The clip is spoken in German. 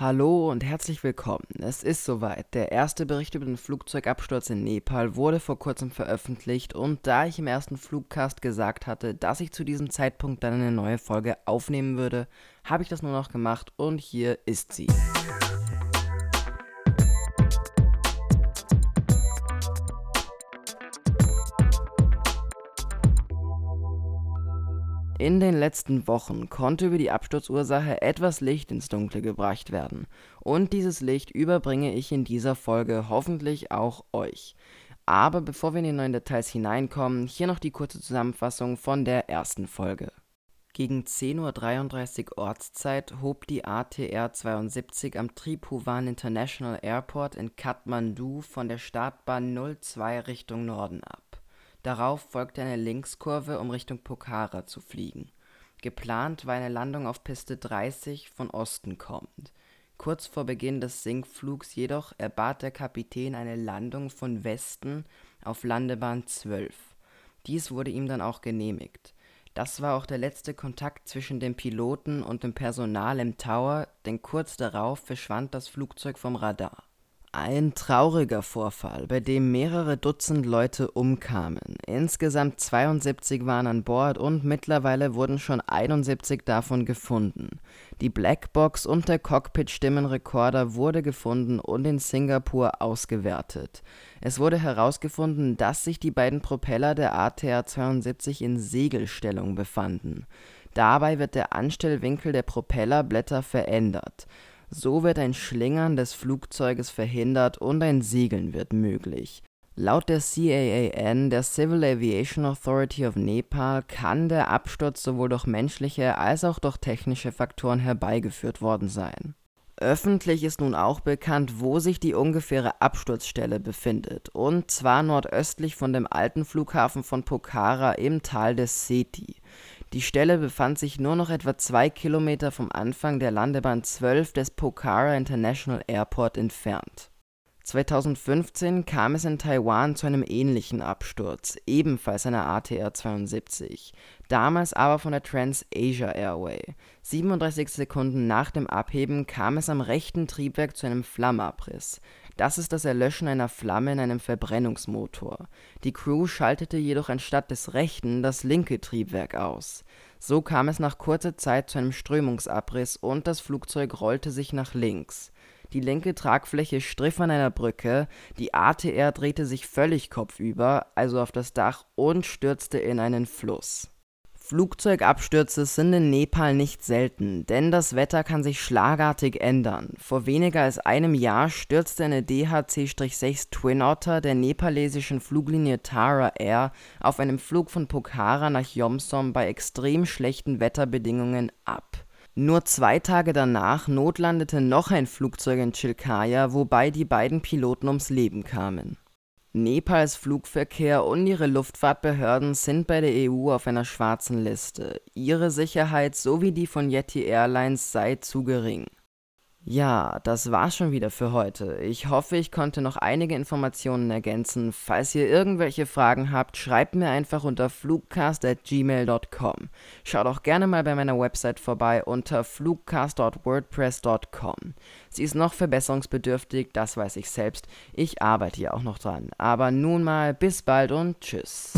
Hallo und herzlich willkommen. Es ist soweit. Der erste Bericht über den Flugzeugabsturz in Nepal wurde vor kurzem veröffentlicht und da ich im ersten Flugcast gesagt hatte, dass ich zu diesem Zeitpunkt dann eine neue Folge aufnehmen würde, habe ich das nur noch gemacht und hier ist sie. In den letzten Wochen konnte über die Absturzursache etwas Licht ins Dunkle gebracht werden. Und dieses Licht überbringe ich in dieser Folge hoffentlich auch euch. Aber bevor wir in die neuen Details hineinkommen, hier noch die kurze Zusammenfassung von der ersten Folge. Gegen 10.33 Uhr Ortszeit hob die ATR 72 am Tribhuvan International Airport in Kathmandu von der Startbahn 02 Richtung Norden ab. Darauf folgte eine Linkskurve, um Richtung Pokhara zu fliegen. Geplant war eine Landung auf Piste 30 von Osten kommend. Kurz vor Beginn des Sinkflugs jedoch erbat der Kapitän eine Landung von Westen auf Landebahn 12. Dies wurde ihm dann auch genehmigt. Das war auch der letzte Kontakt zwischen dem Piloten und dem Personal im Tower, denn kurz darauf verschwand das Flugzeug vom Radar ein trauriger Vorfall, bei dem mehrere Dutzend Leute umkamen. Insgesamt 72 waren an Bord und mittlerweile wurden schon 71 davon gefunden. Die Blackbox und der Cockpit-Stimmenrekorder wurde gefunden und in Singapur ausgewertet. Es wurde herausgefunden, dass sich die beiden Propeller der ATR-72 in Segelstellung befanden. Dabei wird der Anstellwinkel der Propellerblätter verändert. So wird ein Schlingern des Flugzeuges verhindert und ein Segeln wird möglich. Laut der CAAN, der Civil Aviation Authority of Nepal, kann der Absturz sowohl durch menschliche als auch durch technische Faktoren herbeigeführt worden sein. Öffentlich ist nun auch bekannt, wo sich die ungefähre Absturzstelle befindet, und zwar nordöstlich von dem alten Flughafen von Pokhara im Tal des Seti. Die Stelle befand sich nur noch etwa zwei Kilometer vom Anfang der Landebahn 12 des Pokhara International Airport entfernt. 2015 kam es in Taiwan zu einem ähnlichen Absturz, ebenfalls einer ATR-72, damals aber von der Trans-Asia Airway. 37 Sekunden nach dem Abheben kam es am rechten Triebwerk zu einem Flammeabriss. Das ist das Erlöschen einer Flamme in einem Verbrennungsmotor. Die Crew schaltete jedoch anstatt des rechten das linke Triebwerk aus. So kam es nach kurzer Zeit zu einem Strömungsabriss und das Flugzeug rollte sich nach links. Die linke Tragfläche striff an einer Brücke, die ATR drehte sich völlig kopfüber, also auf das Dach, und stürzte in einen Fluss Flugzeugabstürze sind in Nepal nicht selten, denn das Wetter kann sich schlagartig ändern. Vor weniger als einem Jahr stürzte eine DHC-6 Twin Otter der nepalesischen Fluglinie Tara Air auf einem Flug von Pokhara nach Yomsom bei extrem schlechten Wetterbedingungen ab. Nur zwei Tage danach notlandete noch ein Flugzeug in Chilkaya, wobei die beiden Piloten ums Leben kamen Nepals Flugverkehr und ihre Luftfahrtbehörden sind bei der EU auf einer schwarzen Liste. Ihre Sicherheit sowie die von Yeti Airlines sei zu gering ja, das war's schon wieder für heute. Ich hoffe, ich konnte noch einige Informationen ergänzen. Falls ihr irgendwelche Fragen habt, schreibt mir einfach unter flugcast.gmail.com. Schaut auch gerne mal bei meiner Website vorbei unter flugcast.wordpress.com. Sie ist noch verbesserungsbedürftig, das weiß ich selbst. Ich arbeite hier auch noch dran. Aber nun mal bis bald und tschüss.